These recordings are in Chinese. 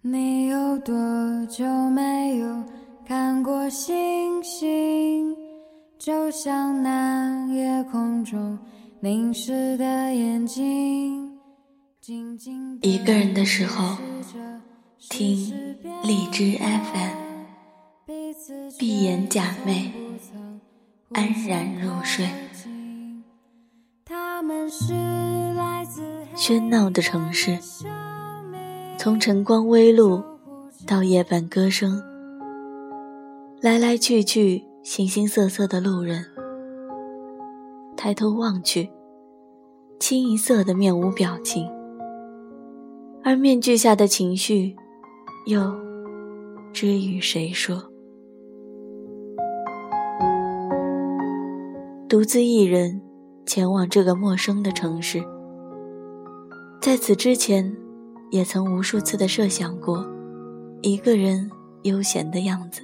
你有多久没有看过星星？就像那夜空中凝视的眼睛。一个人的时候，听荔枝 FM，闭眼假寐，安然入睡。他们是来自喧闹的城市。从晨光微露到夜半歌声，来来去去，形形色色的路人。抬头望去，清一色的面无表情，而面具下的情绪，又知与谁说？独自一人前往这个陌生的城市，在此之前。也曾无数次的设想过，一个人悠闲的样子，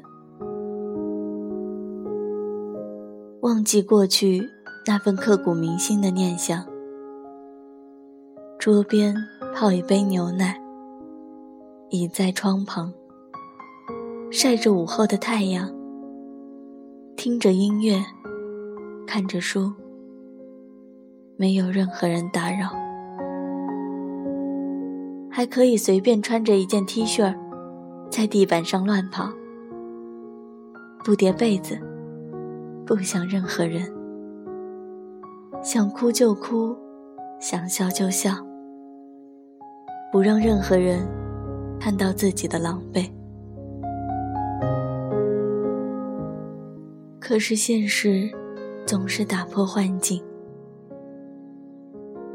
忘记过去那份刻骨铭心的念想。桌边泡一杯牛奶，倚在窗旁，晒着午后的太阳，听着音乐，看着书，没有任何人打扰。还可以随便穿着一件 T 恤在地板上乱跑，不叠被子，不想任何人，想哭就哭，想笑就笑，不让任何人看到自己的狼狈。可是现实总是打破幻境，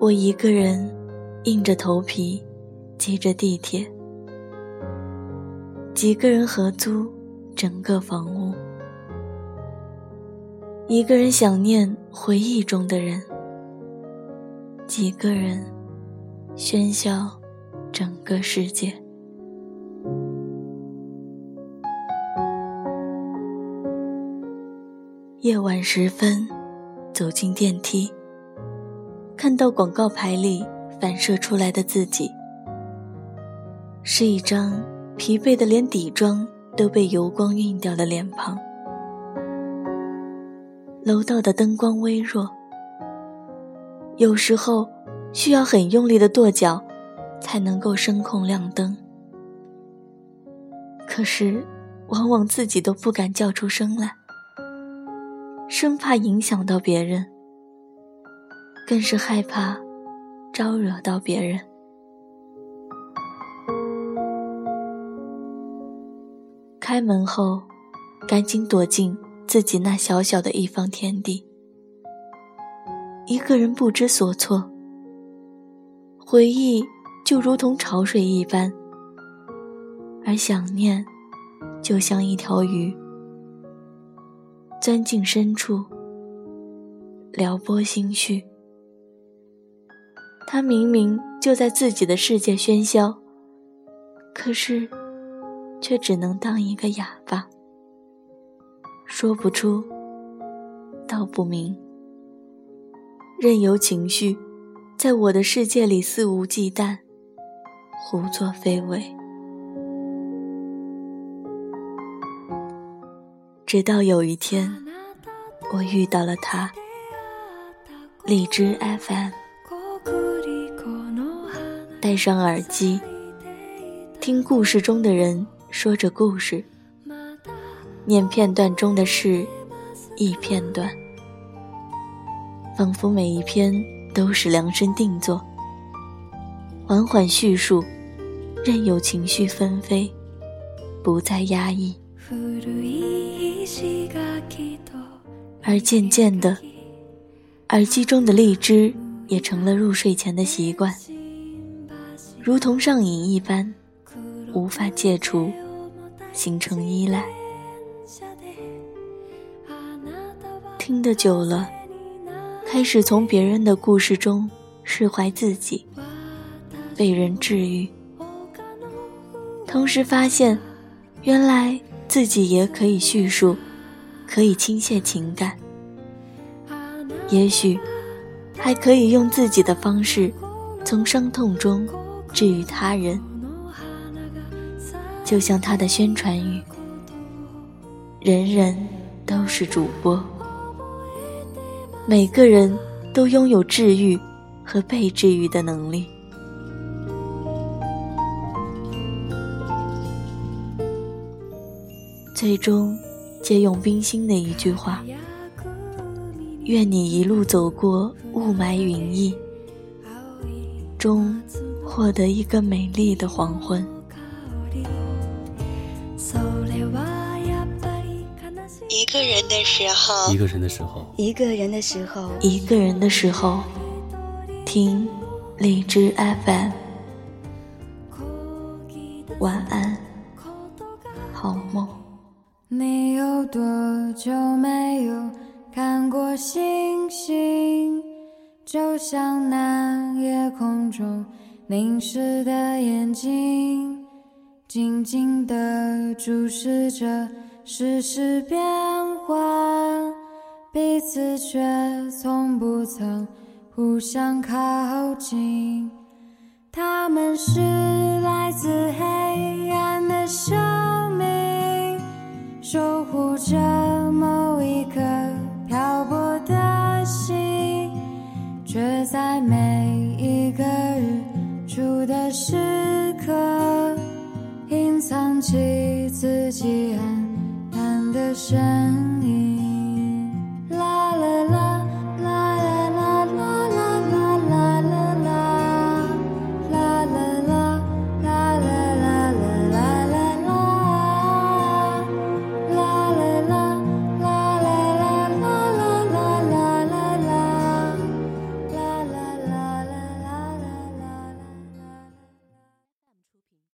我一个人硬着头皮。挤着地铁，几个人合租整个房屋，一个人想念回忆中的人，几个人喧嚣整个世界。夜晚时分，走进电梯，看到广告牌里反射出来的自己。是一张疲惫的连底妆都被油光晕掉的脸庞。楼道的灯光微弱，有时候需要很用力的跺脚，才能够声控亮灯。可是，往往自己都不敢叫出声来，生怕影响到别人，更是害怕招惹到别人。开门后，赶紧躲进自己那小小的一方天地，一个人不知所措。回忆就如同潮水一般，而想念就像一条鱼，钻进深处，撩拨心绪。他明明就在自己的世界喧嚣，可是。却只能当一个哑巴，说不出，道不明，任由情绪在我的世界里肆无忌惮，胡作非为。直到有一天，我遇到了他，荔枝 FM，戴上耳机，听故事中的人。说着故事，念片段中的事，一片段，仿佛每一篇都是量身定做。缓缓叙述，任由情绪纷飞，不再压抑。而渐渐的，耳机中的荔枝也成了入睡前的习惯，如同上瘾一般。无法戒除，形成依赖。听得久了，开始从别人的故事中释怀自己，被人治愈。同时发现，原来自己也可以叙述，可以倾泻情感。也许，还可以用自己的方式，从伤痛中治愈他人。就像他的宣传语：“人人都是主播，每个人都拥有治愈和被治愈的能力。”最终，借用冰心的一句话：“愿你一路走过雾霾云翳，终获得一个美丽的黄昏。”一个人的时候，一个人的时候，一个人的时候，一个人的时候，听荔枝 FM。晚安，好梦。你有多久没有看过星星？就像那夜空中凝视的眼睛，静静地注视着世事变幻，彼此却从不曾互相靠近。他们是来自黑暗的生命。守护着深，